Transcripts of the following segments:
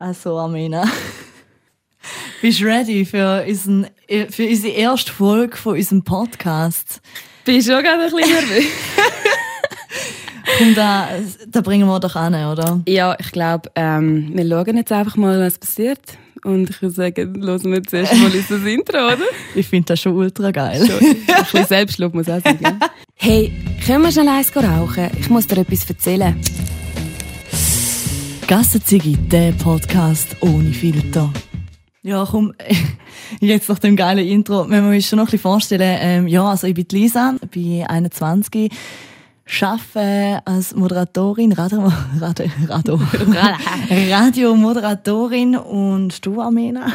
Also, Amina. Bist du ready für, unseren, für unsere erste Folge von unserem Podcast? Bin schon gerade ein bisschen nervös. Komm, da, da bringen wir doch an, oder? Ja, ich glaube, ähm, wir schauen jetzt einfach mal, was passiert. Und ich würde sagen, hören wir zuerst mal unser Intro, oder? Ich finde das schon ultra geil. Schon, ein bisschen Selbstlob muss auch sein. Hey, können wir schnell eins rauchen? Ich muss dir etwas erzählen. Gassenzigi, der Podcast ohne Filter. Ja, komm, jetzt nach dem geilen Intro, wenn wir uns schon noch ein bisschen vorstellen, ähm, ja, also ich bin Lisa, bin 21, arbeite als Moderatorin, Radio, Radio, Radio, Radiomoderatorin und du, Armena?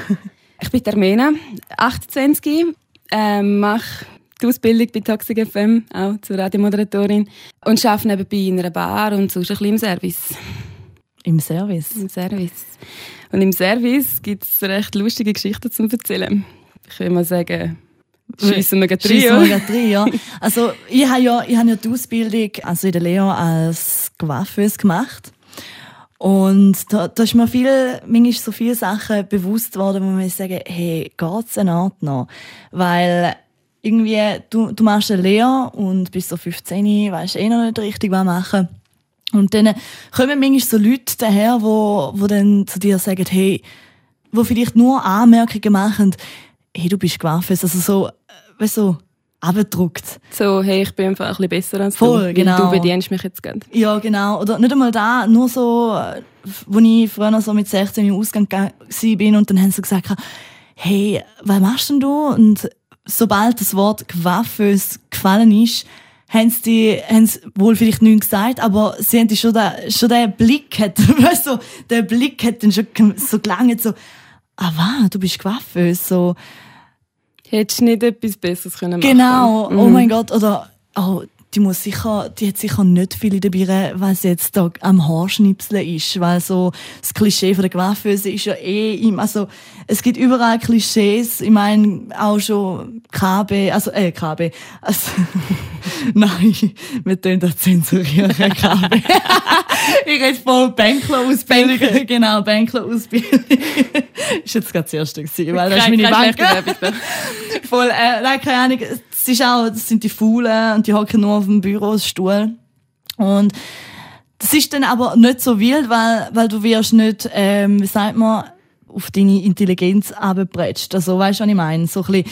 Ich bin Armena, 28, ähm, mache die Ausbildung bei Toxic FM, auch zur Radiomoderatorin und arbeite nebenbei in einer Bar und sonst ein bisschen im Service. Im Service? Im Service. Und im Service gibt es recht lustige Geschichten zu erzählen. Ich würde mal sagen, schiessen wir gleich rein. ja. Also, ich habe ja, ich habe ja die Ausbildung also in der Leo als Coiffeuse gemacht. Und da, da ist mir viel, manchmal so viele Sachen bewusst worden, wo man sagen, hey, geht's eine Art noch? Weil, irgendwie, du, du machst eine Lehre und bis so 15 weißt eh noch nicht richtig, was machen. Und dann kommen manchmal so Leute daher, wo, wo dann zu dir sagen, hey, wo vielleicht nur Anmerkungen machen, hey, du bist gewaffnet. Also so, äh, weißt du, abgedruckt. So, hey, ich bin einfach ein bisschen besser als Voll, du. genau. Du bedienst mich jetzt gerne. Ja, genau. Oder nicht einmal da, nur so, wo ich früher so mit 16 im Ausgang bin und dann haben sie gesagt, hey, was machst denn du? Und sobald das Wort gewaffnet gefallen ist, haben sie, die, haben sie wohl vielleicht nichts gesagt, aber sie haben schon, da, schon den Blick, hat, weißt du, der Blick hat dann schon so gelangt, so, ah, was, du bist gewaffnet, so. Hättest du nicht etwas Besseres können machen Genau, oh mhm. mein Gott, oder, oh, die muss sicher, die hat sicher nicht viel in der Birne, weil sie jetzt da am Haarschnipseln ist, weil so das Klischee von der Coiffeuse ist ja eh im, also es gibt überall Klischees, ich meine auch schon KB, also äh KB, also nein, wir tun das zensurieren, KB. ich rede von Bänkler-Ausbildung, genau, Bänkler-Ausbildung. ist jetzt gerade das erste gewesen, weil das ist meine Bank. Voll, äh, nein, keine Ahnung, es ist auch, das sind die Faulen und die hocken nur auf dem Bürostuhl. Und das ist dann aber nicht so wild, weil, weil du wirst nicht, ähm, wie sagt man, auf deine Intelligenz abgebretscht. Also, weißt du, was ich meine? So ein bisschen,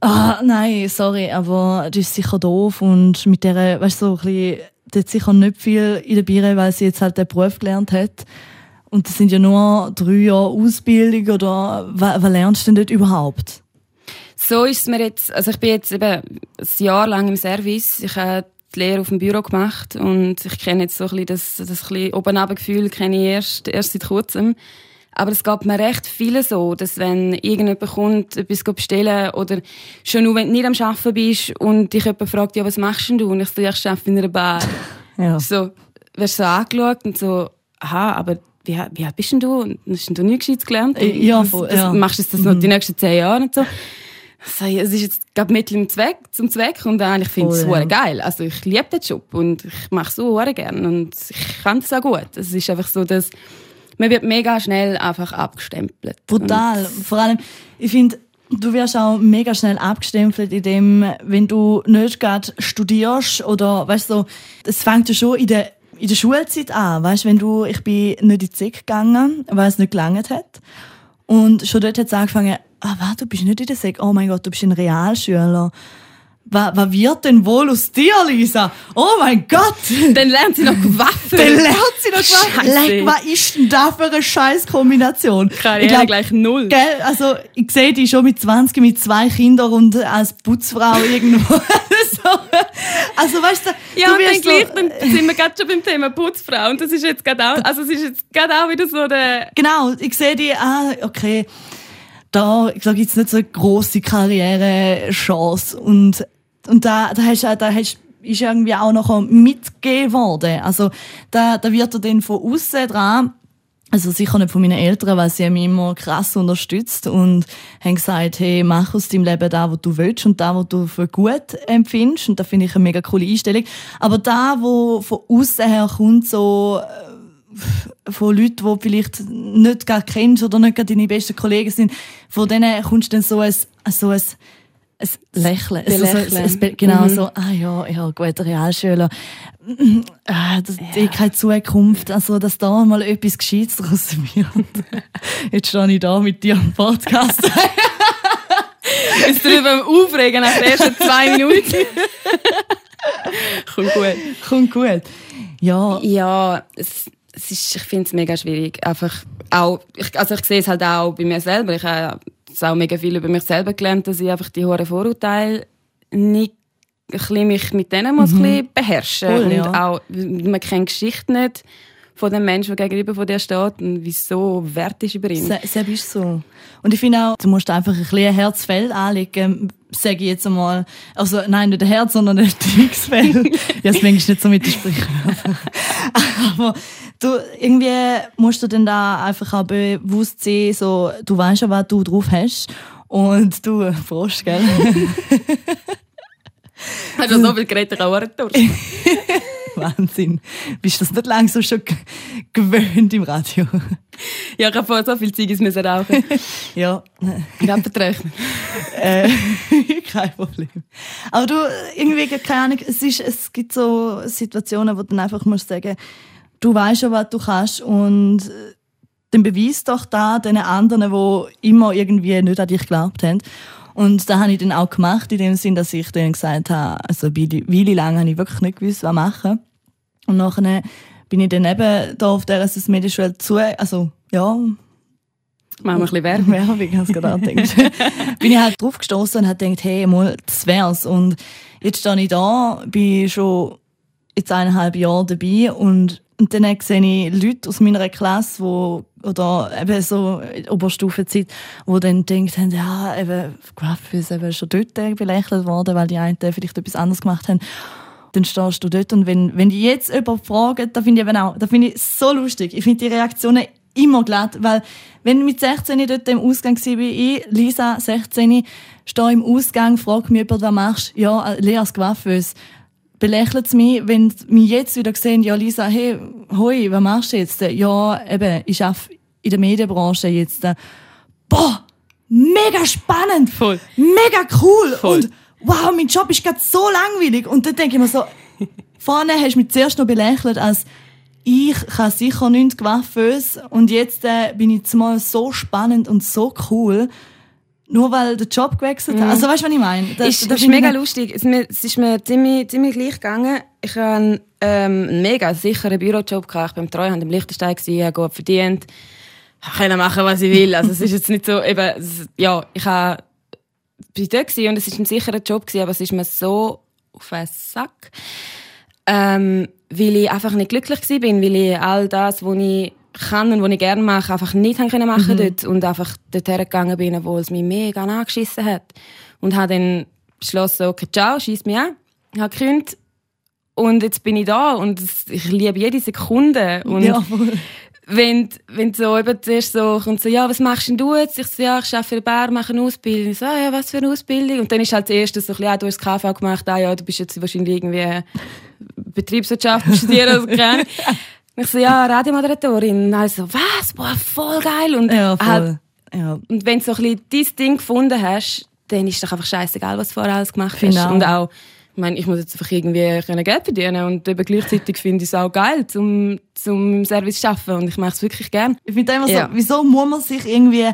ah, nein, sorry, aber das ist sicher doof und mit der, weißt du, so ein bisschen, die hat sicher nicht viel in der Birne, weil sie jetzt halt den Beruf gelernt hat. Und das sind ja nur drei Jahre Ausbildung oder was, was lernst du denn dort überhaupt? So ist es mir jetzt, also ich bin jetzt eben ein Jahr lang im Service. Ich habe die Lehre auf dem Büro gemacht und ich kenne jetzt so ein bisschen das, das bisschen oben Gefühl kenne ich erst, erst seit kurzem. Aber es geht mir recht viele so, dass wenn irgendjemand kommt, etwas bestellen oder schon nur, wenn du nicht am Arbeiten bist und dich jemand fragt, ja, was machst denn du? Und ich so, ja, ich arbeite in einer Bar. Ja. So, wirst du so angeschaut und so, aha, aber wie, wie alt bist denn du? Und hast du nie Gescheites gelernt? Ja, voll, ja. Machst du das noch mhm. die nächsten zehn Jahre und so? Es ist jetzt gerade Mittel im Zweck, zum Zweck und ich finde es oh, ja. geil. Also ich liebe den Job und ich mache es so gerne und ich kann es auch gut. Es ist einfach so, dass man wird mega schnell einfach abgestempelt. Brutal. Und Vor allem, ich finde, du wirst auch mega schnell abgestempelt, indem, wenn du nicht gerade studierst oder, weißt du, so, es fängt ja schon in der in der Schulzeit an, weißt, wenn du, ich bin nicht in die ZEG gegangen, weil es nicht gelangt hat. Und schon dort hat es angefangen, ah, was, du bist nicht in der Sek, oh mein Gott, du bist ein Realschüler. Was, was wird denn wohl aus dir, Lisa? Oh mein Gott! Dann lernt sie noch Waffen. Dann lernt sie noch Waffen. Leck, was ist denn da für eine Scheißkombination? Karriere ich glaub, gleich null. Gell, also, ich sehe die schon mit 20 mit zwei Kindern und als Putzfrau irgendwo. so. Also, weißt du, ja, du und dann gleich, so, dann sind wir gerade schon beim Thema Putzfrau und das ist jetzt gerade auch, also es ist jetzt gerade auch wieder so der... Genau, ich sehe die, ah, okay da, da gibt's nicht so eine grosse Karrierechance. Und, und da, da hast du, da hast, ist irgendwie auch noch mitgegeben worden. Also, da, da wird er dann von außen dran, also sicher nicht von meinen Eltern, weil sie mich immer krass unterstützt und haben gesagt, hey, mach aus deinem Leben da, was du willst und da, was du für gut empfindest. Und da finde ich eine mega coole Einstellung. Aber da, wo von außen her kommt, so, von Leuten, die vielleicht nicht gar kennst oder nicht gerade deine besten Kollegen sind, von denen kommst du dann so ein, so ein, ein Lächeln. Also so, ein, ein, genau, Mhm. so, ah ja, ja, guter Realschüler. Ah, das, Ja. keine Zukunft, also, dass da mal etwas Gescheites draus wird. Jetzt stehe ich da mit dir am Podcast. Jetzt drüber aufregen nach den ersten zwei Minuten. Kommt gut. Kommt gut. Ja, Ja, es, es ist, ich finde es mega schwierig. Einfach auch, ich, also ich sehe es halt auch bei mir selber. Ich habe jetzt auch mega viel über mich selber gelernt, dass ich einfach die hohen Vorurteile nicht mich mit denen muss bisschen beherrschen. Voll, und ja. auch, man kennt die Geschichte nicht von dem Menschen, der gegenüber von dir steht und wieso wert ist über ihn. Se- Seb ist so. Und ich finde auch, du musst einfach ein bisschen ein Herzfell anlegen, sage ich jetzt einmal. Also, nein, nicht ein Herz, sondern ein Dicksfell. ja, das manchmal nicht so mit Sprichwörtern. Aber du, irgendwie musst du dann da einfach auch bewusst sehen, so, du weißt ja, was du drauf hast. Und du, Prost, gell? Hast du so viel geredet, ich auch. Wahnsinn. Bist du das nicht langsam schon g- gewöhnt im Radio? Ja, ich habe vorher so viel Zeug müssen rauchen. ja. Gerade berechnet. Äh, kein Problem. Aber du, irgendwie, keine Ahnung, es, ist, es gibt so Situationen, wo du dann einfach musst sagen, du weißt schon, was du kannst und äh, dann beweis doch da den anderen, die immer irgendwie nicht an dich geglaubt haben. Und da habe ich dann auch gemacht, in dem Sinn, dass ich dann gesagt habe, also Weile Weile lang habe ich wirklich nicht gewusst, was machen. Und nachher bin ich dann eben da auf der SS Medienschule zu, also, ja, Machen wir ein bisschen Werbung. Werbung, hast du gerade gedacht. bin ich halt drauf gestoßen und habe gedacht, hey, mal, das wär's. Und jetzt stehe ich da, bin schon jetzt eineinhalb Jahre dabei und, und dann sehe ich Leute aus meiner Klasse, wo, oder eben so Oberstufenzeit, die dann denkt haben, ja, eben, Graph ist eben schon dort belächelt worden, weil die einen vielleicht etwas anderes gemacht haben. Dann stehst du dort und wenn, wenn die jetzt jemand fragen, da finde ich eben auch, da finde ich so lustig. Ich finde die Reaktionen immer glatt, weil wenn mit 16 dort im Ausgang war, ich, Lisa, 16, stehe im Ausgang, frage mich jemand, was machst du? Ja, Lea als Coiffeuse. Belächelt es mich, wenn sie mich jetzt wieder sehen, ja, Lisa, hey, hoi, was machst du jetzt? Ja, eben, ich arbeite in der Medienbranche jetzt. Boah, mega spannend! Voll. Mega cool! Voll. Und wow, mein Job ist gerade so langweilig. Und dann denke ich mir so, vorne hast du mich zuerst noch belächelt als ich kann sicher nichts Coiffeuse und jetzt äh, bin ich jetzt mal so spannend und so cool, nur weil der Job gewechselt hat. Also weißt du, was ich meine? Das, Mhm. ist, das ist ich mega lustig. Es, mir, es ist mir ziemlich, ziemlich gleich gegangen. Ich hatte ähm, einen mega sicheren Bürojob. Gehabt. Ich war beim Treuhand im Liechtenstein, gewesen, habe gut verdient. Ich konnte machen, was ich will. Also es ist jetzt nicht so, eben, es, ja, ich war dort gewesen und es war ein sicherer Job, gewesen, aber es ist mir so auf den Sack. Ähm, weil ich einfach nicht glücklich war, weil ich all das, was ich kann und was ich gerne mache, einfach nicht haben können machen dort und einfach dort hergegangen bin, obwohl es mich mega angeschissen hat. Und habe dann beschlossen, okay, ciao, schieß mich an. Habe gekündigt und jetzt bin ich da und ich liebe jede Sekunde. Und Ja, wenn, wenn so eben zuerst so kommt, so, ja, was machst denn du jetzt? Ich so, ja, ich arbeite für den Bär, mache eine Ausbildung. Ich so, ah, ja, was für eine Ausbildung? Und dann ist halt das erste so, ein bisschen, ah, du hast das KV gemacht, ah, ja, du bist jetzt wahrscheinlich irgendwie Betriebswirtschaft studieren oder. Und Ich so, ja, Radiomoderatorin. Und also, was? Boah, voll geil. Und, Ja, halt, voll. Ja. und wenn du so ein bisschen dein Ding gefunden hast, dann ist doch einfach scheißegal, was du vorher alles gemacht hast. auch. Und auch, ich meine, ich muss jetzt einfach irgendwie können Geld verdienen und eben gleichzeitig finde ich es auch geil, zum, zum im Service zu arbeiten und ich mache es wirklich gern. Ich finde immer so, Ja. wieso muss man sich irgendwie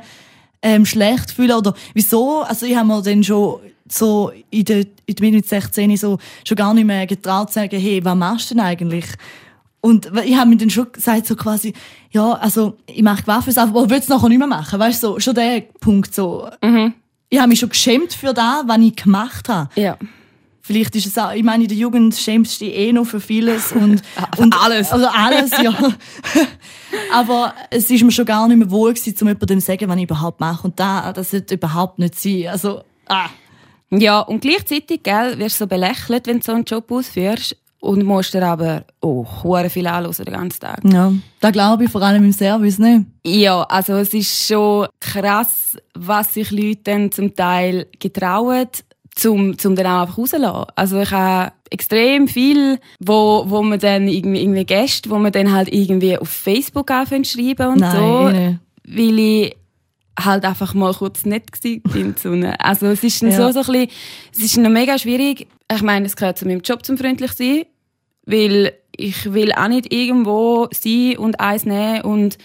ähm, schlecht fühlen oder wieso, also ich habe mir dann schon so in der, in der mit 16 so schon gar nicht mehr getraut zu sagen, hey, was machst du denn eigentlich? Und ich habe mir dann schon gesagt, so quasi, ja, also ich mache Waffen, aber will es nachher nicht mehr machen, weißt du, so, schon der Punkt so. Ich habe mich schon geschämt für das, was ich gemacht habe. Ja. Vielleicht ist es auch, ich meine, in der Jugend schämst du dich eh noch für vieles und, Für und alles. Also alles, ja. Aber es ist mir schon gar nicht mehr wohl gewesen, um jemandem zu sagen, was ich überhaupt mache. Und da, das sollte überhaupt nicht sein. Also, ah. Ja, und gleichzeitig, gell, wirst du so belächelt, wenn du so einen Job ausführst und musst dir aber, oh, hure viel anhören den ganzen Tag. Ja. Da glaube ich vor allem im Service, ne? Ja, also es ist schon krass, was sich Leute dann zum Teil getrauen, zum, zum dann auch einfach rauslassen. Also ich habe extrem viel, wo, wo man dann irgendwie, irgendwie Gäste, wo man dann halt irgendwie auf Facebook anfangen schreiben und Nein, so, nein. weil ich halt einfach mal kurz nett zu ihnen. Also es ist Ja. so, so ein bisschen, es ist noch mega schwierig. Ich meine, es gehört zu meinem Job zum freundlich sein, weil ich will auch nicht irgendwo sein und eins nehmen und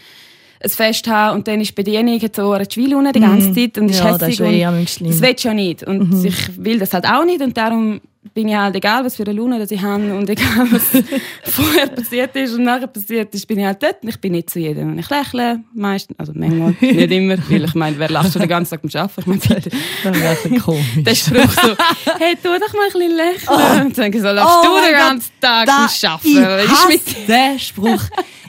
ein Fest haben und dann ist die Bedienung so eine Schweilune die ganze Zeit und ist Mhm. Ja, das hässig ist und eh schlimm. das will ich ja nicht. Und Mhm. ich will das halt auch nicht. Und darum bin ich halt, egal was für eine Laune ich habe und egal was vorher passiert ist und nachher passiert ist, bin ich halt dort. Und ich bin nicht zu jedem. Und ich lächle meistens, also manchmal, nicht immer, weil ich meine, wer lacht schon den ganzen Tag beim Arbeiten? Ich meine, bitte. Das wäre ein bisschen komisch. Der Spruch so, hey, tu doch mal ein bisschen lächeln. Und dann so, lachst Oh du den ganzen Tag beim Arbeiten? Ich ist hasse den Spruch.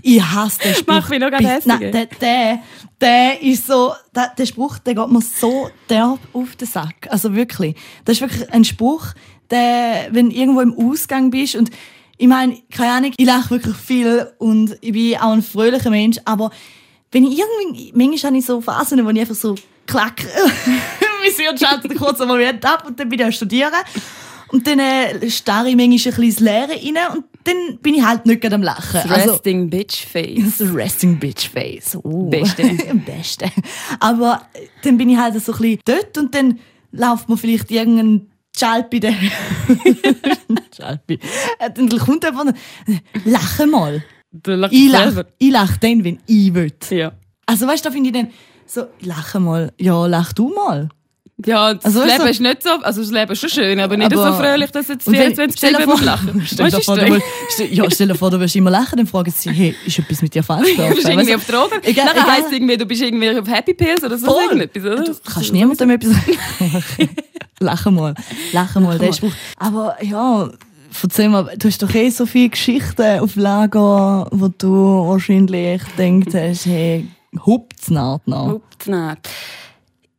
Ich hasse den Spruch. Mach mich noch gerade Bis- Nein, der, der, der ist so, der, der Spruch, der geht mir so derb auf den Sack. Also wirklich. Das ist wirklich ein Spruch, der, wenn du irgendwo im Ausgang bist und ich meine, keine Ahnung, ich lache wirklich viel und ich bin auch ein fröhlicher Mensch, aber wenn ich irgendwie, manchmal habe ich so Phasen, wo ich einfach so klack, wie sie und schalte kurz einen Moment ab und dann bin ich am Studieren. Und dann äh, starre ich manchmal ein bisschen ins Leere rein und dann bin ich halt nicht gerade am Lachen. das Also, Resting Bitch Face? das Resting Bitch Face. Oh. Beste. Beste. Aber äh, dann bin ich halt so ein bisschen dort und dann läuft mir vielleicht irgendein Chalpi der. Chalpi. Äh, Dann kommt einfach, ein- lache mal. Ich lache, ich lache dann, wenn ich will. Ja. Also weißt du, da finde ich dann so, lache mal. Ja, lach du mal. Ja, das Also, Leben du- ist nicht so, also das Leben ist schon schön, aber nicht Aber- so fröhlich, dass jetzt Und wenn- 24 stell dir Stunden vor- lachen. Stell dir vor, du, ja, stell dir vor, du willst immer lachen, dann fragen sie, hey, ist etwas mit dir falsch Du bist irgendwie Weißt auf Drogen. Egal- Nachher egal- heisst irgendwie, du bist irgendwie auf Happy Pills oder so irgendetwas, oder? Du kannst niemandem etwas Lachen mal. Lachen mal, der Spruch. Aber ja, erzähl mal, du hast doch eh so viele Geschichten auf Lager, wo du wahrscheinlich denkst, hey, hupt's naht nach. Überhaupt nicht.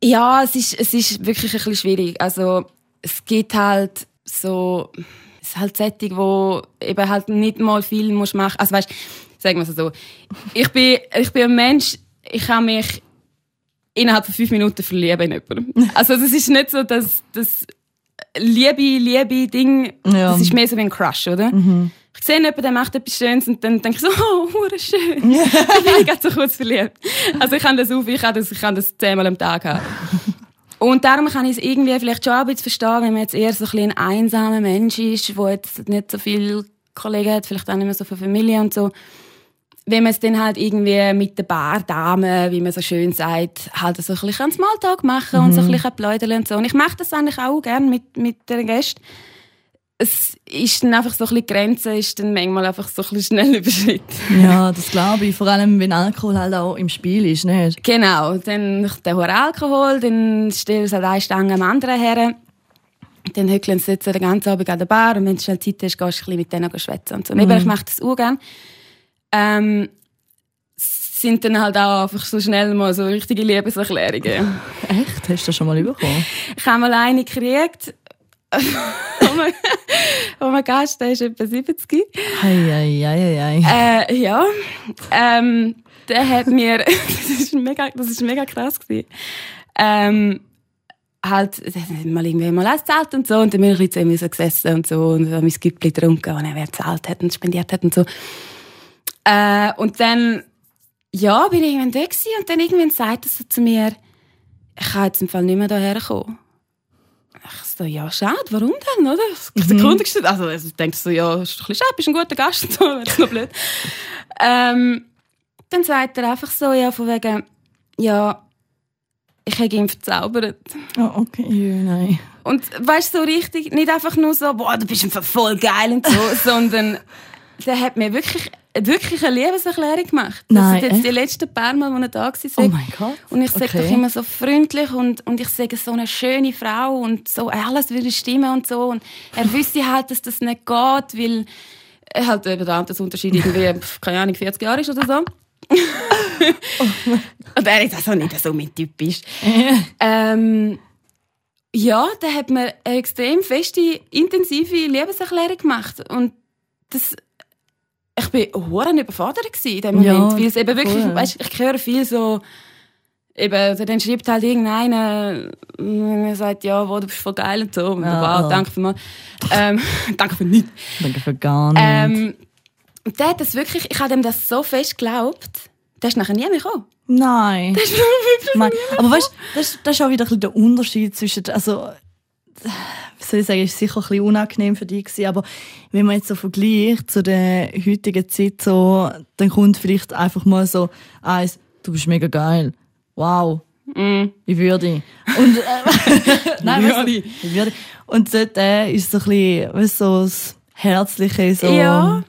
Ja, es ist, es ist wirklich ein bisschen schwierig. Also, es gibt halt so, es ist halt Sättig, wo eben halt nicht mal viel musst machen. Also, weißt, sagen wir es so. Ich bin, ich bin ein Mensch, ich kann mich innerhalb von fünf Minuten verlieben in jemanden. Also, es ist nicht so, dass, das Liebe, Liebe Ding, Ja. das ist mehr so wie ein Crush, oder? Ich sehe jemanden, der macht etwas Schönes und dann denke ich so, oh, hure schön. dann bin ich gerade so kurz verliebt. Also ich kann das auf, ich kann das, ich kann das zehnmal am Tag haben. Und darum kann ich es irgendwie vielleicht schon ein bisschen verstehen, wenn man jetzt eher so ein, bisschen ein einsamer Mensch ist, der jetzt nicht so viele Kollegen hat, vielleicht auch nicht mehr so viel Familie und so. Wenn man es dann halt irgendwie mit der Bardame, wie man so schön sagt, halt so ein bisschen Smalltalk machen und so ein bisschen plaudern und so. Und ich mache das eigentlich auch gerne mit, mit den Gästen. Es ist dann einfach so ein bisschen die Grenze, ist dann manchmal einfach so ein bisschen schnell überschritten. Ja, das glaube ich. Vor allem, wenn Alkohol halt auch im Spiel ist, nicht? Genau, dann der hohe Alkohol, dann stellen sie halt eine Stange am anderen her. Dann hückeln sie jetzt den ganzen Abend an der Bar und wenn du schnell Zeit hast, gehst du ein bisschen mit denen schwätzen und so. Mhm. Ich mache das auch gerne. Ähm, sind dann halt auch einfach so schnell mal so richtige Liebeserklärungen. Echt? Hast du das schon mal bekommen? Ich habe mal eine gekriegt, wo man, wo man Gast, der ist etwa 70. Hei, hei, hei, hei. Äh, ja. Ähm, der hat mir, das ist mega, das ist mega krass gewesen. Ähm, halt, mal irgendwie mal erzählt und so, und dann bin ich zu ihm so gesessen und so, und so mein Güppli getrunken, und er erzählt hat und spendiert hat und so. Äh, und dann, ja, bin ich irgendwann da gewesen, und dann irgendwann sagt er so zu mir, ich kann jetzt im Fall nicht mehr hierher kommen. Ich so, ja, schade, warum denn, oder? Ich mhm. Gestellt. Also, ich denke so, ja, ist ein bisschen schade, bist ein guter Gast und so, wäre noch blöd. ähm, dann sagt er einfach so, ja, von wegen, ja, ich habe ihn verzaubert. Oh, okay, nein. Und weißt du, so richtig, nicht einfach nur so, boah, du bist voll geil und so, sondern der hat mir wirklich, wirklich eine Liebeserklärung gemacht. Das Nein, sind jetzt echt? die letzten paar Mal, wo er da war. Oh mein Gott. Und ich sage Okay. doch immer so freundlich und, und ich sage so eine schöne Frau und so alles würde stimmen und so. Und er wüsste halt, dass das nicht geht, weil er halt eben der Altersunterschied irgendwie, keine Ahnung, 40 Jahre ist oder so. und er ist also nicht so mein Typ ist. Ähm, ja, der hat mir eine extrem feste, intensive Liebeserklärung gemacht. Und das, ich bin hohen überfordert in dem Ja, Moment. weil es eben wirklich, voll. weißt, ich höre viel so, eben, dann schreibt halt irgendeiner, und er sagt, ja, wo, du bist voll geil und so. Wunderbar, Ja. danke für mal. Ähm, danke für nichts. Danke für gar nichts. Ähm, und der hat das wirklich, ich habe dem das so fest geglaubt, der ist nachher nie mehr gekommen. Nein. Der ist wirklich Nein. Aber weißt das, das ist auch wieder ein bisschen der Unterschied zwischen, also, soll ich sagen, ist sicher ein bisschen unangenehm für dich gewesen, aber wenn man jetzt so vergleicht zu der heutigen Zeit, so, dann kommt vielleicht einfach mal so eins, du bist mega geil. Wow. Mm. Wie würde ich? Und, äh, nein, weißt du, ich? würde ich? Und dort äh, ist so ein bisschen, weißt so das Herzliche, so. Ja.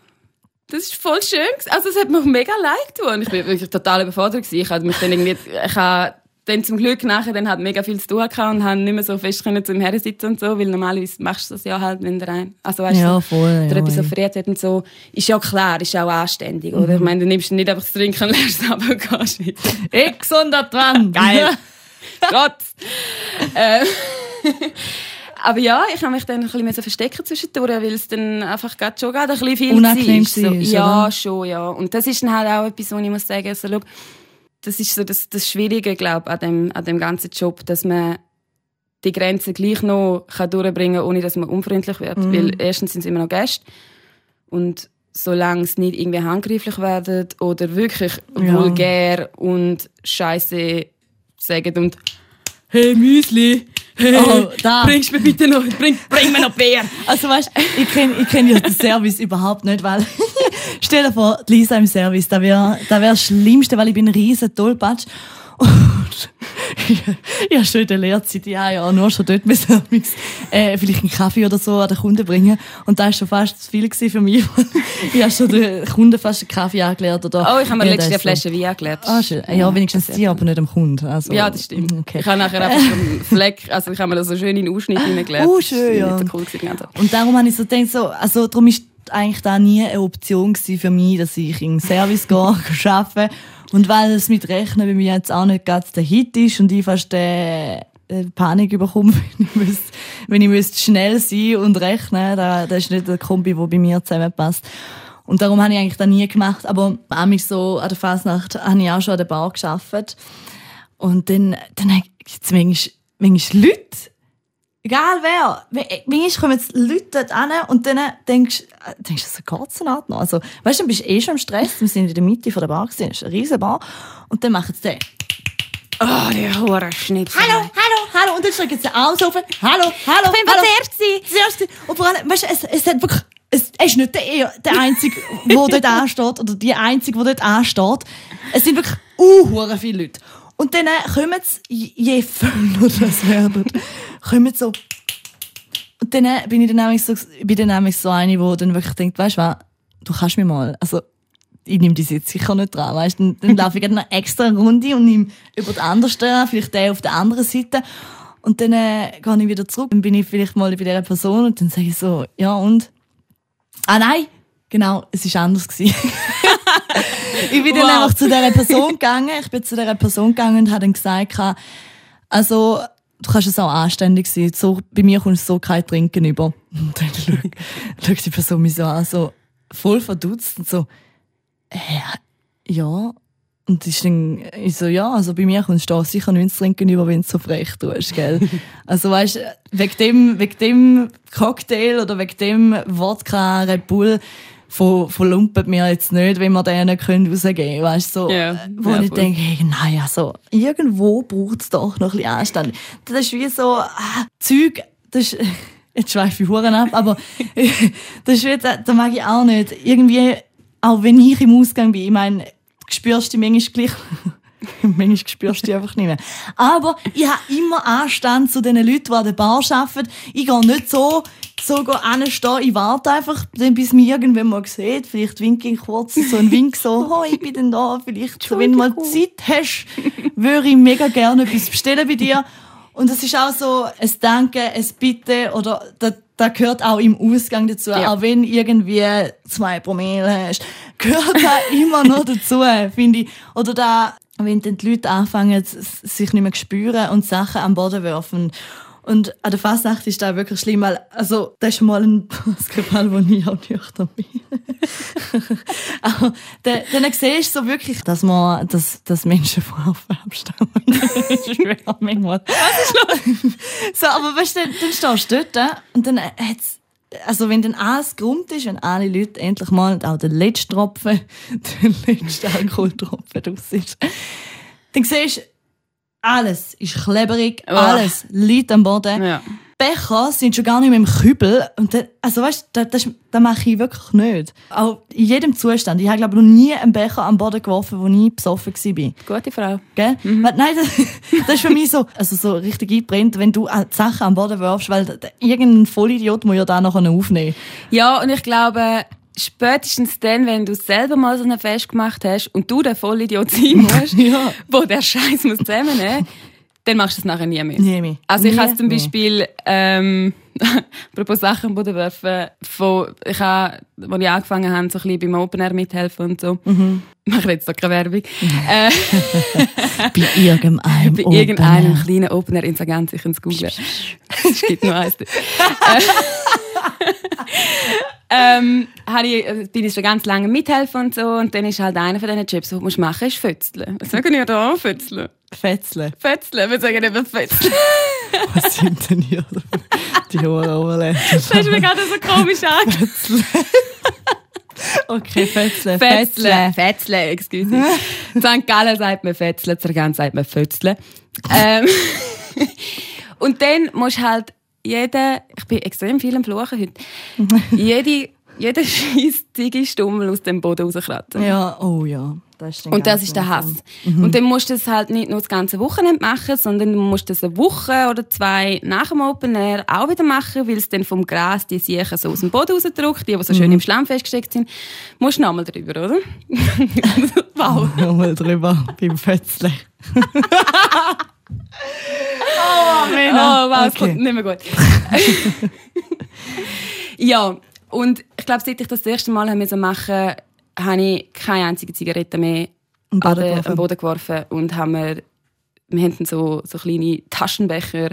Das ist voll schön. Also, es hat mir mega leid getan. Ich bin wirklich total überfordert gewesen. Ich hatte mich dann irgendwie, ich habe dann zum Glück nachher dann halt mega viel zu tun gehabt und habe nicht mehr so fest können zum Herren sitzen und so, weil normalerweise machst du das ja halt, wenn der ein, also weißt Ja, du, voll, der ja, etwas offeriert hat und so, ist ja klar, ist auch anständig, oder? Ich meine, du nimmst nicht einfach das Trinken, lässt es aber gehst wieder. X unter dran. Geil. Trotz. äh, aber ja, ich habe mich dann ein bisschen verstecken zwischendurch, weil es dann einfach gerade schon gerade ein bisschen viel Unangenehm war. So, ja, schon, ja. Und das ist dann halt auch etwas, wo ich muss sagen, also, schau, das ist so das, das Schwierige, glaube an dem, an dem ganzen Job, dass man die Grenzen gleich noch kann durchbringen kann, ohne dass man unfreundlich wird. Mhm. Weil erstens sind es immer noch Gäste und solange es nicht irgendwie handgreiflich werden oder wirklich Ja. vulgär und scheiße sagen und «Hey Müsli, hey, Oh, da. bringst mir bitte noch, bring, bring mir noch Bier!» Also weißt, ich kenne ich kenn ja den Service überhaupt nicht, weil stell dir vor, Lisa im Service, da wäre da wär das Schlimmste, weil ich bin ein riesen Tollpatsch. Und ich, ich habe schon in der Lehrzeit, ja, ja, nur schon dort müssen äh, vielleicht einen Kaffee oder so an den Kunden bringen. Und da war schon fast zu viel gewesen für mich. ich habe schon den Kunden fast einen Kaffee angelernt. Oder, Oh, ich habe mir Ja, letztens eine das ist so. Flasche Wein gelernt. Ah, schön. Ja, wenigstens die, aber nicht am Kunden. Also, Ja, das stimmt. Okay. Ich habe nachher einfach so einen Fleck, also ich habe mir das so schön in den Ausschnitt hineingelernt. Oh, Das schön, ja. So cool gewesen, also. Und darum habe ich so gedacht, so, also darum ist eigentlich da nie eine Option für mich, dass ich in Service gehe, arbeite. Und weil es mit Rechnen bei mir jetzt auch nicht ganz der Hit ist und ich fast äh, äh, Panik bekomme, wenn ich, müsste, wenn ich müsste schnell sein und rechnen, da, das ist nicht der Kombi, der bei mir zusammenpasst. Und darum habe ich eigentlich da nie gemacht. Aber auch so an der Fasnacht habe ich auch schon an der Bar gearbeitet. Und dann, dann gibt es manchmal, manchmal Leute, Egal wer. Manchmal kommen jetzt Leute dort an und dann denkst äh, denkst du, so geht's denn halt noch? Also, weißt du, dann bist du eh schon im Stress. Wir sind in der Mitte von der Bar gewesen, das ist eine riesen Bar. Und dann machen sie den. Oh, der hure Schnipsel. Hallo, hallo, hallo. Und dann strecken sie alles auf. Hallo, hallo. Ich bin hallo. zuerst. Zuerst. Und vor allem, weißt du, es, es hat wirklich, es, ist nicht der, eher der Einzige, der dort ansteht, oder die Einzige, die dort ansteht. Es sind wirklich uh, viele Leute. Und dann kommen sie, je- voller das werden, kommen sie so. Und dann bin ich dann nämlich so, bin dann nämlich so eine, die dann wirklich denkt, weißt du was, du kannst mir mal, also, ich nehme das jetzt sicher nicht dran, weißt? Dann, dann laufe ich gerade eine extra Runde und nehme über die andere an, vielleicht der auf der anderen Seite. Und dann äh, gehe ich wieder zurück. Dann bin ich vielleicht mal bei dieser Person und dann sage ich so, ja und? Ah nein, genau, es war anders. ich bin dann Wow. einfach zu dieser Person gegangen. Ich bin zu dieser Person gegangen und habe dann gesagt, also, du kannst es auch anständig sein. So, bei mir kommt so kein Trinken über. Und dann schaut, schaut die Person mich so an, so voll verdutzt und so, äh, ja. Und ich dann, ich so, ja, also bei mir kommst du sicher nicht zu trinken über, wenn du so frech tust, gell? also weißt, wegen dem, wegen dem Cocktail oder wegen dem Wodka Red Bull von, verlumpet mir jetzt nicht, wenn wir den nicht können rausgeben können, weißt so. Äh, Wo ja, ich voll. denke, hey, nein, also, irgendwo braucht es doch noch ein bisschen Anstand. Das ist wie so, ah, Zeug, das ist, jetzt schweife ich Huren ab, aber das ist wie, da, da mag ich auch nicht. Irgendwie, auch wenn ich im Ausgang bin, ich meine, du spürst die manchmal gleich, manchmal spürst du die einfach nicht mehr. Aber ich habe immer Anstand zu den Leuten, die an der Bar arbeiten. Ich gehe nicht so, so anstehen, ich warte einfach, dann, bis mich irgendwann mal sieht. Vielleicht winke ich kurz so einen Wink so, oh, ich bin denn da. Vielleicht, so, wenn du mal Zeit hast, würde ich mega gerne etwas bestellen bei dir. Und das ist auch so ein Danke, ein Bitte oder da, da gehört auch im Ausgang dazu. Ja. Auch wenn irgendwie zwei Promille hast, gehört da immer noch dazu, finde ich. Oder da, wenn dann die Leute anfangen, sich nicht mehr zu spüren und Sachen am Boden werfen. Und an der Fasnacht ist das wirklich schlimm, weil, also, das ist mal ein Basketball, wo ich auch nüchtern bin. Aber dann, dann siehst du so wirklich, dass man, dass, dass Menschen von Affen abstammen. ich schwöre, manchmal. Was ist los? so, aber weißt du, dann, dann stehst du dort und dann hat's, also wenn dann alles gerummt ist, wenn alle Leute endlich mal auch den letzten Tropfen, den letzten Alkoholtropfen draus ist, dann siehst du, alles ist kleberig, Oh. alles liegt am Boden. Ja. Becher sind schon gar nicht mehr im Kübel. Und dann, also weißt du, das, das, das mache ich wirklich nicht. Auch in jedem Zustand. Ich habe, glaube ich, noch nie einen Becher am Boden geworfen, wo ich besoffen war. Gute Frau. Gell? Weil, nein, das, das ist für mich so, also so richtig eingebrennt, wenn du äh, die Sachen am Boden wirfst, weil irgendein Vollidiot muss ja da noch aufnehmen. Ja, und ich glaube, spätestens dann, wenn du selber mal so ein Fest gemacht hast und du der Vollidiot sein musst, Ja. wo der Scheiß muss zusammennehmen, dann machst du es nachher nie mehr. Nie mehr. Also ich Nie habe zum mehr. Beispiel, ähm, apropos Sachen Boden werfen, von, ich habe, als ich angefangen habe, so ein bisschen beim Open Air mithelfen und so. Mhm. Ich mache jetzt doch keine Werbung. Äh, Bei irgendeinem bei Open irgendeinem Air. kleinen Open Air in ganz sicher ins Google. es gibt nur eins. Äh, ähm, habe ich, äh, bin ich schon ganz lange mithelfen und so. Und dann ist halt einer von diesen Jobs, die du musst machen ist Fötzeln. Was sagen wir da? Fötzeln. Fetzle. Fötzeln, wir sagen eben Fötzeln. Was sind denn hier die hohen Overländer? Das du mir gerade so komisch angeschaut. Okay, Fetzle. Fetzle. Fetzle, excuse me. St. Gallen sagt man Fetzle, Zergant sagt man Fötzle. Ähm, und dann musst du halt jeden, ich bin extrem viel am Fluchen heute, jede, jeden scheiß Digi-Stummel aus dem Boden rauskratzen. Ja, oh ja. Das Und das ist der Hass. langsam. Und dann musst du das halt nicht nur das ganze Wochenende machen, sondern du musst das eine Woche oder zwei nach dem Open Air auch wieder machen, weil es dann vom Gras die Siechen so aus dem Boden rausdrückt, die, die so schön im Schlamm festgesteckt sind. Musst du nochmal drüber, oder? wow. Nochmal drüber beim Fetzle. oh, Oh, wow, es Okay. kommt nicht mehr gut. ja, und ich glaube, seit ich das das erste Mal haben müssen machen habe ich keine einzige Zigarette mehr Am Boden Boden geworfen und haben wir, wir dann so, so kleine Taschenbecher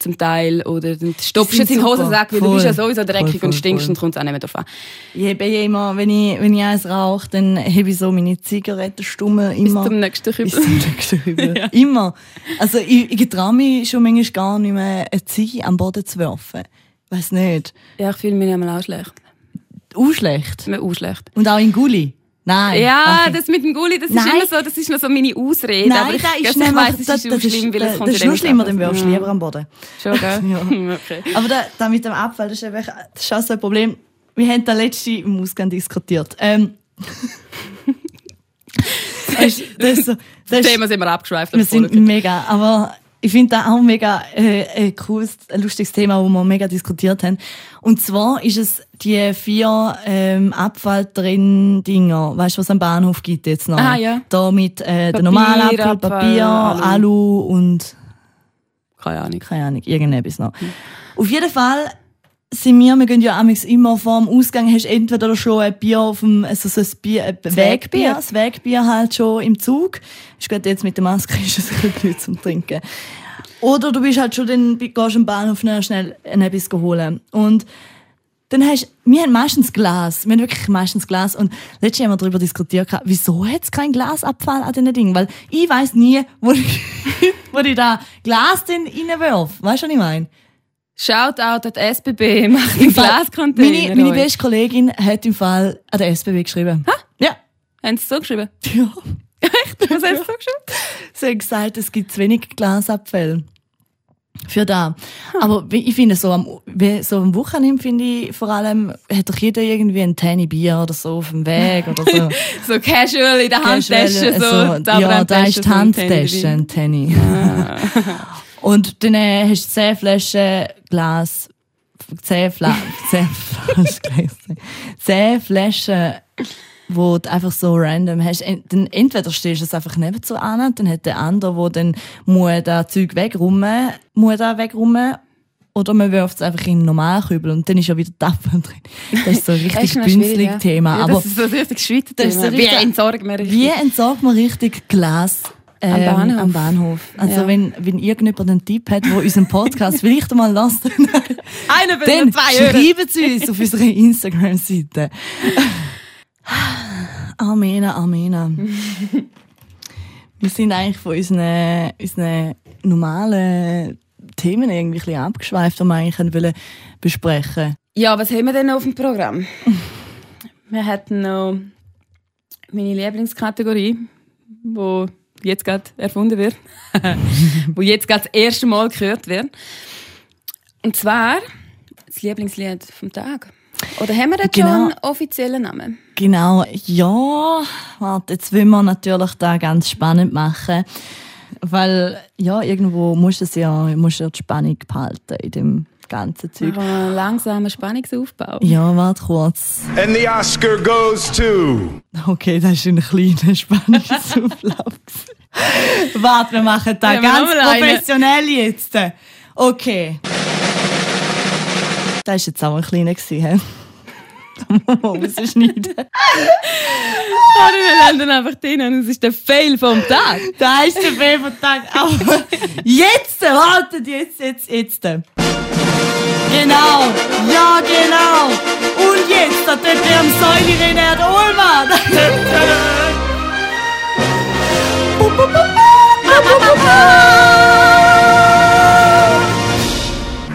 zum Teil oder du stopfst den super. Hosensack, weil du Voll. bist ja sowieso dreckig Voll, voll, und stinkst und kommt auch nicht mehr drauf an. Ich habe eh immer, wenn ich, wenn ich eins rauche, dann habe ich so meine Zigarettenstummel Bis immer. zum nächsten Bis Kübel. zum nächsten Kübel. Immer. Also ich, ich traue mich schon manchmal gar nicht mehr, eine Ziege am Boden zu werfen. Weiß nicht. Ja, ich fühle mich einmal auch schlecht. Auch schlecht. Auch schlecht. Und auch in Gulli. Nein. Ja, okay. das mit dem Gulli, das ist Nein. immer so, das ist noch so meine Ausrede. Nein, aber ich, das ist ich nämlich- weiss, es das, ist das auch schlimm, weil es das, kommt das ist ja noch schlimmer, dann wirfst du Ja. lieber am Boden. Schon, gell? okay. Aber da, da mit dem Abfall, das ist, einfach, das ist auch so ein Problem. Wir haben da letzte im Ausgang diskutiert. Ähm, das ist, das ist so, das Das ist, Thema sind wir abgeschweift. wir voll sind okay. mega, aber ich finde das auch mega äh, ein cooles, ein lustiges Thema, wo wir mega diskutiert haben. Und zwar ist es die vier ähm, Abfalltrenn-Dinger, weißt du, was es am Bahnhof gibt jetzt noch? Ah, ja. Da mit äh, der normalen Abfall, Papier, Alu. Alu und Keine Ahnung. keine Ahnung, irgendetwas noch. Auf jeden Fall sind wir, wir gehen ja amigs immer vor dem Ausgang, hast entweder schon ein Bier auf dem, also so ein Bier, ein Wegbier, Wegbier. das Wegbier halt schon im Zug. Ist gut, jetzt mit der Maske ist es ein bisschen zum Trinken. Oder du bist halt schon dann, gehst am Bahnhof schnell etwas holen. Und dann hast wir haben meistens Glas. Wir haben wirklich meistens Glas. Und letztens haben wir darüber diskutiert, wieso hat es keinen Glasabfall an diesen Dingen? Weil ich weiss nie, wo ich, wo ich da Glas denn reinwerfe. Weißt du, was ich meine? Shoutout an die SBB, macht einen Im Fall- Glascontainer. Meine, meine beste Kollegin hat im Fall an der SBB geschrieben. Ha? Ja. Haben sie es so geschrieben? ja. Echt? Was haben sie so geschrieben? Sie hat gesagt, es gibt zu wenig Glasabfälle. Für da. Aber wie- ich finde, so am, so am Wochenende finde ich, vor allem, hat doch jeder irgendwie ein Tanny Bier oder so auf dem Weg oder so. So casual in der Handtasche, so. also, da ja, da ist die so Handtasche, ein Tanny. Und dann äh, hast du zehn Flaschen Glas, zehn Flaschen, zehn Flaschen, zehn Flaschen, wo du einfach so random hast. Dann entweder stehst du es einfach neben so an, dann hat der andere, wo dann muss das Zeug wegräumen, muss da wegräumen, oder man wirft es einfach in einen normalen Kübel und dann ist ja wieder Abfall drin. Das ist so ein richtig günstiges. Thema. Ja, aber das ist so ein richtig Schweizer Thema. Wie entsorgen wir richtig? wie entsorgt man richtig Glas Am Bahnhof. Am Bahnhof. Also Ja. wenn, wenn irgendjemand einen Tipp hat, der unseren Podcast vielleicht einmal lasst, Einer von dann schreiben Sie uns auf unserer Instagram-Seite. Amena, Amena. Wir sind eigentlich von unseren, unseren normalen Themen irgendwie ein bisschen abgeschweift, die wir eigentlich wollen besprechen Ja, was haben wir denn noch auf dem Programm? wir hatten noch meine Lieblingskategorie, wo jetzt gerade erfunden wird, wo jetzt gerade das erste Mal gehört wird. Und zwar das Lieblingslied vom Tag. Oder haben wir da Genau. schon einen offiziellen Namen? Genau, ja. Warte, jetzt will man natürlich da ganz spannend machen. Weil, ja, irgendwo musst du es ja, musst du ja die Spannung behalten in dem ganzen Zeug. Einen langsamen Spannungsaufbau. Ja, warte kurz. And the Oscar goes to. Okay, das ist ein kleiner Spannungsauflauf. warte, wir machen da Ja, ganz professionell jetzt. Okay. Das war jetzt auch ein kleiner, gewesen? Rausschneiden. Oder wir landen einfach drin und es ist der Fail vom Tag. Da ist der Febertag. Aber jetzt, wartet, jetzt, jetzt, jetzt. Genau. Ja, genau. Und jetzt, der am Säule René der Ullmann.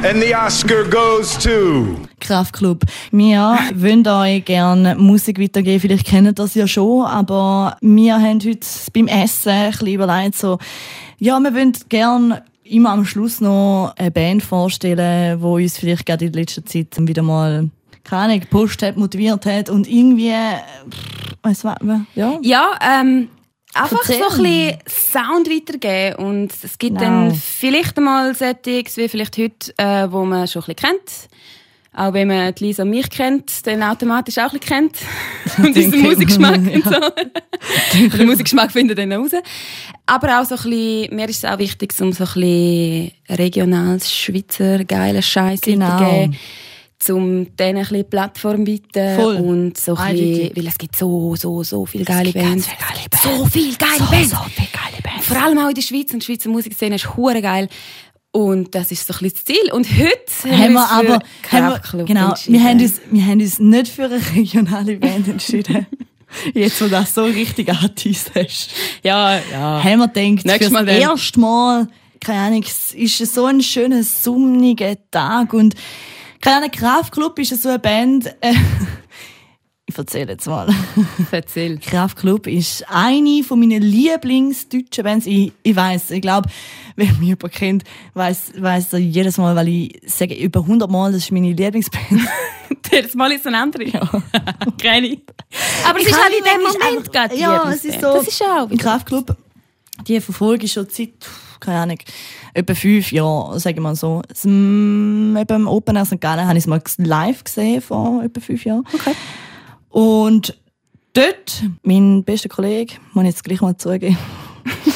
And the Oscar goes to. Kraftclub. Wir wollen euch gerne Musik weitergeben. Vielleicht kennt ihr das ja schon, aber wir haben heute beim Essen ein bisschen überlegt, so, ja, wir wollen gerne immer am Schluss noch eine Band vorstellen, wo uns vielleicht gerade in letzter Zeit wieder mal keine Ahnung, gepusht hat, motiviert hat und irgendwie, pff, weiss was, ja. Ja, ähm, einfach Erzähl. so ein bisschen Sound weitergeben. Und es gibt Genau. dann vielleicht einmal Settings, wie vielleicht heute, äh, wo man schon ein bisschen kennt. Auch wenn man die Lisa und mich kennt, dann automatisch auch ein bisschen kennt. und unseren kennt man, Musikgeschmack ja. und so. Den Musikgeschmack findet dann raus. Aber auch so ein bisschen, mir ist es auch wichtig, um so ein bisschen regionales Schweizer geilen Scheiß Genau. weiterzugeben. Um denen ein bisschen Plattform bieten. Voll. Und so ein bisschen, weil es gibt so, so, so viele geile Bands. viele geile Bands. So viele geile So, Bands. so viele geile Bands. Vor allem auch in der Schweiz und die Schweizer Musikszene ist hure geil. Und das ist so ein bisschen das Ziel. Und heute haben wir uns aber haben wir, genau, wir haben, uns, wir haben uns nicht für eine regionale Band entschieden. Jetzt, wo du das so richtig angeteased hast. Ja, ja. haben wir gedacht, Nächstes Mal dann. erste Mal, keine Ahnung, es ist so ein schöner, sonniger Tag und keine Ahnung, Kraftclub ist so eine Band, äh, ich erzähle jetzt mal. Erzähl. Kraftclub ist eine von meinen Lieblingsdeutschen Bands. Ich, ich weiß, ich glaube, wer mich jemand kennt, weiß, weiß jedes Mal, weil ich sage über 100 Mal, das ist meine Lieblingsband. Jedes Mal ist es eine andere. Ja. Keine. Aber es Ich ist halt in dem Moment gerade Ja, es ist so. Das ist auch. Im Kraftclub, die verfolge ich schon seit, keine Ahnung, etwa fünf Jahren, sagen wir mal so. Eben im Open Air St. Gallen habe ich es mal live gesehen, vor etwa fünf Jahren. Okay. Und dort, mein bester Kollege, muss ich jetzt gleich mal zugeben,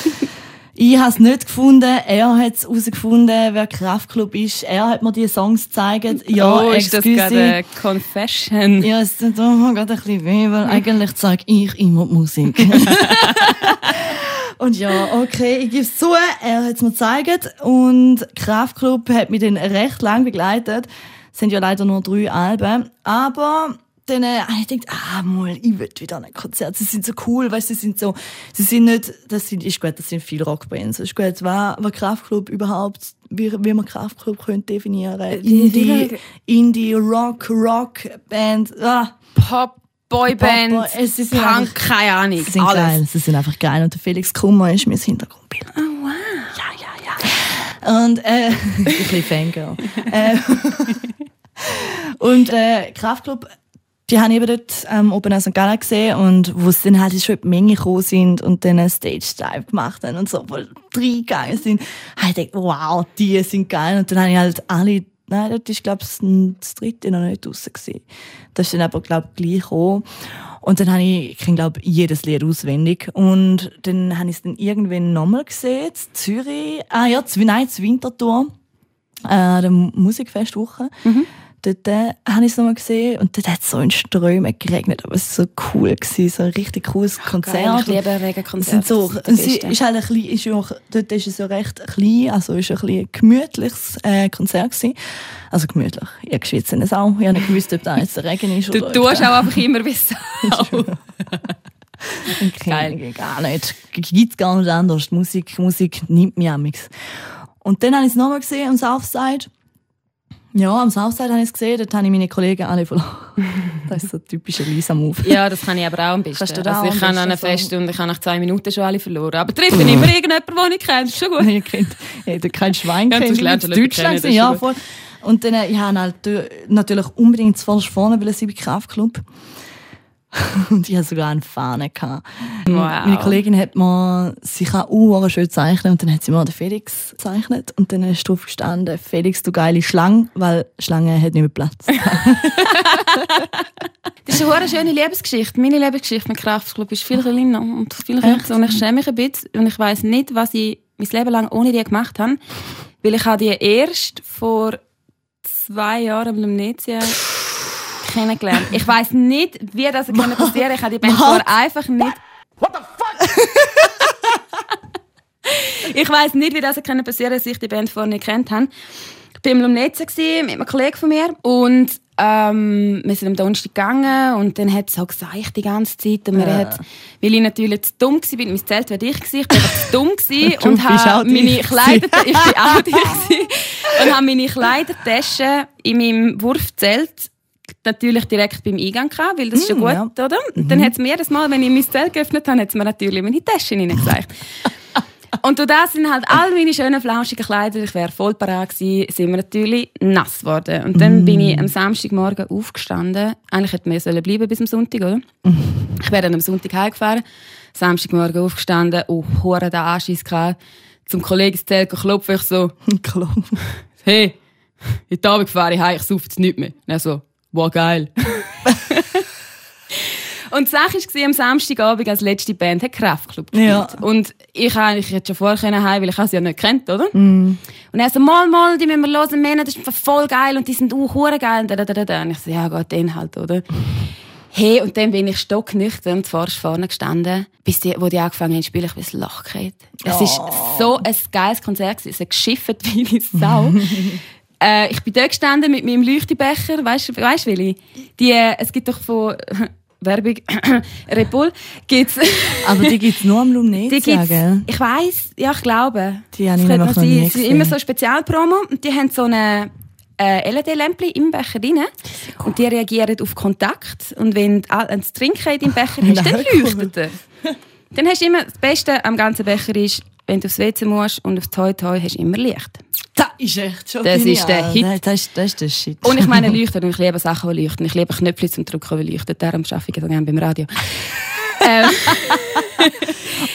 ich habe es nicht gefunden, er hat es herausgefunden, wer Kraftclub ist. Er hat mir die Songs gezeigt. Ja, oh, ist das excuse. gerade eine Confession? Ja, es tut mir gerade ein bisschen weh, weil eigentlich zeige ich immer die Musik. und ja, okay, ich gebe es zu, er hat es mir gezeigt und Kraftclub hat mich dann recht lang begleitet. Es sind ja leider nur drei Alben, aber äh, habe ich gedacht, ah, mal, ich will wieder an ein Konzert. Sie sind so cool, weißt du, sie sind so, sie sind nicht, das sind, ist gut, das sind viele Rockbands. Ist gut, was, was Kraftclub überhaupt, wie, wie man Kraftclub könnte definieren. die- Indie, Indie, Rock, Rockband, ah. Pop, Boyband, Pop, es ist Punk, einfach- keine Ahnung. Sie sind alles. geil, sie sind einfach geil. Und der Felix Kummer ist mein Hintergrundbild. Oh, wow. Ja, ja, ja. Und, äh, ein bisschen Fangirl. äh, und, äh, Kraftclub, die haben eben dort, ähm, oben aus St. Gallen gesehen und wo sie dann halt schon die Menge gekommen sind und dann einen Stage-Dive gemacht haben und so, voll drei geil sind, habe ich gedacht, wow, die sind geil. Und dann habe ich halt alle, nein, das ist, glaube ich, das dritte noch nicht draussen gewesen. Das ist dann aber, glaube ich, gleich gekommen. Und dann habe ich, ich kenne, glaube jedes Lied auswendig. Und dann habe ich es dann irgendwann nochmal gesehen, Zürich, ah ja, nein, Winterthur, äh, der Musikfestwoche. Dort äh, habe ich es nochmal gesehen und dort hat es so in Strömen geregnet, aber es war so cool, gewesen, so ein richtig cooles Konzert. Geil, ich liebe sind so, und sie ist halt ein bisschen, ist ja auch, dort ist es ja recht klein, also ist ein ein gemütliches äh, Konzert gewesen. Also gemütlich. Ich geschwitzt es auch. Ich habe nicht gewusst, ob da jetzt der Regen ist Du oder tust auch einfach immer wie Sau. Geil. Gar nicht. Gibt's gar nicht anders. Die Musik, Musik nimmt mich amix. Und dann habe ich es nochmal gesehen am Southside. Ja, am Southside habe ich es gesehen. Dort habe ich meine Kollegen alle verloren. das ist so ein typischer Lisa-Move. Ja, das kann ich aber auch am besten. Kannst du da also ich kann an so- Fest und ich habe nach zwei Minuten schon alle verloren. Aber treffe immer irgendjemanden, den ich kenne. Schon gut. ich ich hätte kein Schwein Ja, kennt. kennen, Deutschland das ist ja, voll. Und dann, äh, ich habe halt äh, natürlich unbedingt vorne weil bei Kraftclub. Und ich hatte sogar eine Fahne. Gehabt. Wow. Meine Kollegin hat mir sich auch uh, schön zeichnen und dann hat sie mir den Felix gezeichnet und dann ist drauf gestanden, Felix, du geile Schlange, weil Schlange hat nicht mehr Platz. Das ist eine schöne Lebensgeschichte. Meine Lebensgeschichte mit Kraftclub ist viel kleiner und viel kürzer. Und ich schäme mich ein bisschen und ich weiss nicht, was ich mein Leben lang ohne die gemacht habe. Weil ich habe die erst vor zwei Jahren am Lumnezia kennengelernt. Ich weiss nicht, wie das passieren Ich habe die Band vorher einfach nicht... What the fuck? ich weiss nicht, wie das passieren dass ich die Band vorher nicht kennt habe. Ich war im gsi mit einem Kollegen von mir und ähm, wir sind am Donnerstag gegangen und dann hat es so gesagt die ganze Zeit und wir hat, weil ich natürlich zu dumm war, mein Zelt wäre ich gewesen, ich bin einfach zu dumm gewesen und habe meine Kleider, ich bin auch dich gewesen, und habe meine Kleidertasche in meinem Wurfzelt natürlich direkt beim Eingang gehabt, weil das ist ja Mm, gut, ja. oder? Dann hat es mir jedes Mal, wenn ich mein Zelt geöffnet habe, hat es mir natürlich meine Tasche hineingezeigt. Und durch das sind halt all meine schönen flauschigen Kleider, ich wäre voll parat gewesen, sind wir natürlich nass geworden. Und dann bin ich am Samstagmorgen aufgestanden. Eigentlich hätte mir sollen bleiben bis am Sonntag, oder? Ich wäre dann am Sonntag heimgefahren. Samstagmorgen aufgestanden, oh, hure den Anschiss gehabt. Zum Kollegen ins Zelt klopfen, ich so, Klar. hey, heute Abend fahre ich heim, ich saufe jetzt nicht mehr. Und er so, wow, geil. Und die Sache war, am Samstagabend als letzte Band hat Kraftclub gespielt. Ja. Und ich habe ich hätte schon vorher können heim, weil ich sie ja nicht kennt, oder? Und er so, mal, mal, die müssen wir hören, Männer, das ist voll geil und die sind auch hure geil. Und, da, da, da, und ich so, ja, Gott, den halt, oder? Hey, und dann bin ich stocknüchtern zuvorderst vorne gestanden, bis die, wo die angefangen haben zu spielen, ich bin ins Loch geredet. Es ist so ein geiles Konzert gewesen. Es hat geschifft wie eine Sau. äh, ich bin dort gestanden mit meinem Leuchtebecher, weißt du, weißt, Willi? Die, äh, es gibt doch von, Werbung, Red Bull, gibt's, Aber die gibt es nur am Lumnezia, die gibt's, gell? ich weiss, ja, ich glaube. Die habe ich Das könnte nämlich noch sein. Es sind immer so Spezialpromo und die haben so eine äh, LED-Lämpchen im Becher drin und die reagieren auf Kontakt und wenn du das Trinken in deinem Becher hast, dann leuchtet er. Dann hast du immer, das Beste am ganzen Becher ist, wenn du aufs WC musst und aufs Toi Toi hast du immer Licht. Das ist echt schon Das ist der Hit. Das, das, ist, das ist der Shit. Und ich meine Leuchten und ich liebe Sachen, die leuchten. Ich liebe Knöpfe zum Drücken, die leuchten. Darum arbeite ich so gerne beim Radio. ähm,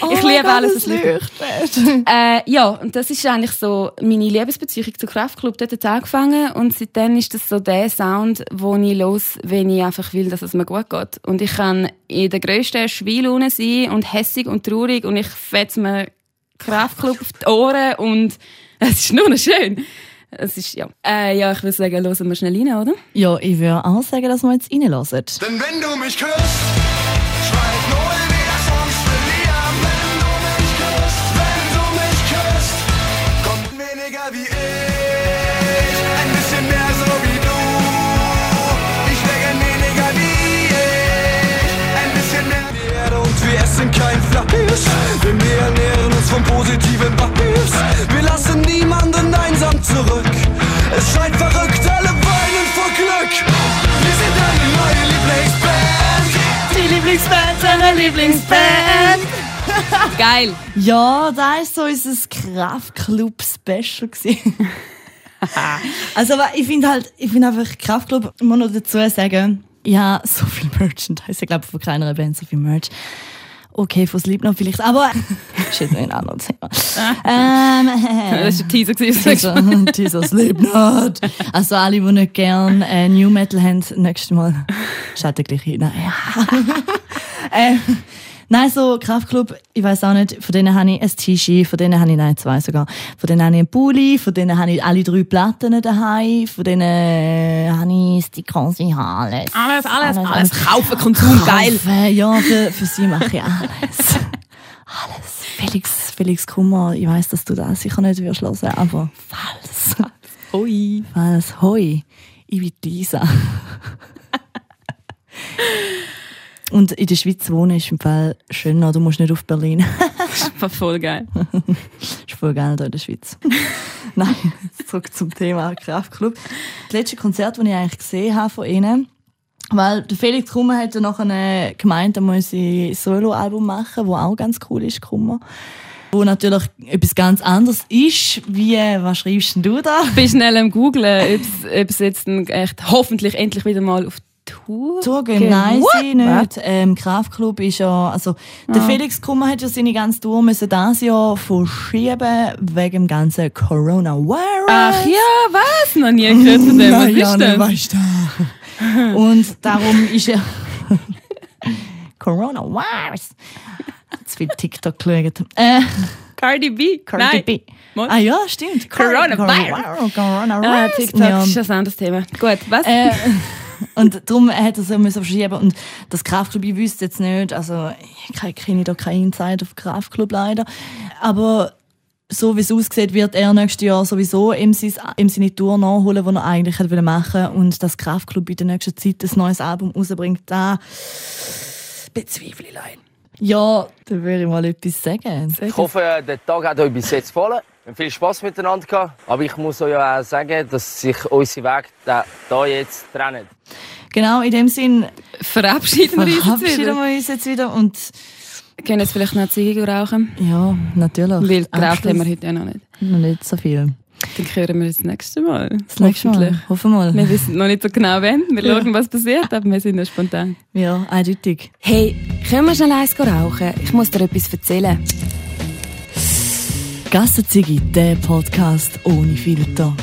Oh ich liebe alles, was leuchtet. Äh, ja, und das ist eigentlich so meine Liebesbeziehung zu Kraftclub. Dort hat angefangen und seitdem ist das so der Sound, wo ich los, wenn ich einfach will, dass es mir gut geht. Und ich kann in der grössten Schweilune sein und hässig und traurig und ich fetze mir Kraftclub auf die Ohren und es ist nur noch schön. Es ist, ja. Äh, ja, ich würde sagen, hören wir schnell rein, oder? Ja, ich würde auch sagen, dass wir jetzt reinlassen. Denn wenn du mich küsst, schreit null wieder Songs verlieren. Wenn du mich küsst, wenn du mich küsst, kommt weniger wie ich, ein bisschen mehr so wie du. Ich wäre weniger wie ich, ein bisschen mehr und wir essen kein Fleisch. Uns von positiven Vibes. Wir lassen niemanden einsam zurück. Es schreit verrückt, alle weinen vor Glück. Wir sind deine neue Lieblingsband. Die Lieblingsband, deine Lieblingsband. Geil! Ja, da ist so unser Kraftclub-Special gewesen. also, aber ich finde halt, ich finde einfach Kraftclub, ich muss noch dazu sagen, ich habe so viel Merchandise, ich glaube von keiner Band so viel Merch. Okay, von Slipknot vielleicht, aber shit, noch ein anderes Thema. ähm, Das war ein Teaser. gewesen. Dieser, dieser Slipknot. Also alle, die nicht gern äh, New Metal haben, nächstes Mal schaltet gleich hin. Ja. ähm, Nein, so Kraftclub, ich weiß auch nicht, von denen habe ich ein T-Shirt, von denen habe ich, nein, zwei sogar, von denen habe ich einen Pulli, von denen habe ich alle drei Platten daheim, von denen äh, habe ich Stickers, ich habe alles. Alles, alles, alles. Kaufen, Konsum, geil. Ja, für, für sie mache ich alles. alles. Felix, Felix Kummer, ich weiß, dass du das sicher nicht wirst hören, aber falls, Ui. falls, hoi, ich bin Lisa. Und in der Schweiz wohnen ist im Fall schöner, du musst nicht auf Berlin. Das war voll geil. ist voll geil hier in der Schweiz. Nein, zurück zum Thema Kraftclub. Das letzte Konzert, das ich eigentlich gesehen habe von ihnen, weil der Felix Kummer hat ja nachher gemeint, er muss ein Soloalbum machen, wo auch ganz cool ist, Kummer. Wo natürlich etwas ganz anderes ist, wie, was schreibst denn du da? Ich bin schnell am googlen, ob es jetzt ein- echt hoffentlich endlich wieder mal auf Tour Zugehen, geht. nein, What? sie nicht. Ähm, Kraftclub ist ja, also, der Felix Kummer hat ja seine ganze Tour müssen das Jahr verschieben, wegen dem ganzen Coronavirus. Ach ja, was? Noch nie gehört von dem. Was ist das? weißt du. Und darum ist er. Coronavirus. Zu viel TikTok geschaut. Äh, Cardi B. Cardi Nein. B. Ah ja, stimmt. Coronavirus. Coronavirus. Ah, Coronavirus. TikTok Ja. ist ein anderes Thema. Gut, was? Äh, und darum er so müssen verschieben und das Kraftclub, ich wüsste jetzt nicht, also ich ke- kenne da keinen Insider auf Kraftclub leider, aber so wie es aussieht, wird er nächstes Jahr sowieso ihm, sein, ihm seine Tour nachholen, die er eigentlich hätte machen wollen und das Kraftclub in der nächsten Zeit ein neues Album rausbringt, da bezweifle ich leider. Ja, da würde ich mal etwas sagen. Ich hoffe, der Tag hat euch bis jetzt gefallen. Wir haben viel Spaß miteinander gehabt. Aber ich muss euch auch sagen, dass sich unsere Wege da, da jetzt trennen. Genau, in dem Sinn Verabschieden wir uns jetzt verabschieden wieder. wir uns jetzt wieder und Wir können jetzt vielleicht noch Ziege rauchen. ja, natürlich. Weil geraucht haben wir heute ja noch nicht. Noch nicht so viel. Dann hören wir uns das nächste Mal. Das nächste Mal. Hoffen wir mal. Wir wissen noch nicht so genau wann. Wir Ja. schauen, was passiert, aber wir sind noch spontan. Ja, eindeutig. Hey, können wir schnell eins rauchen? Ich muss dir etwas erzählen. Gassenzigi, der Podcast ohne Filter.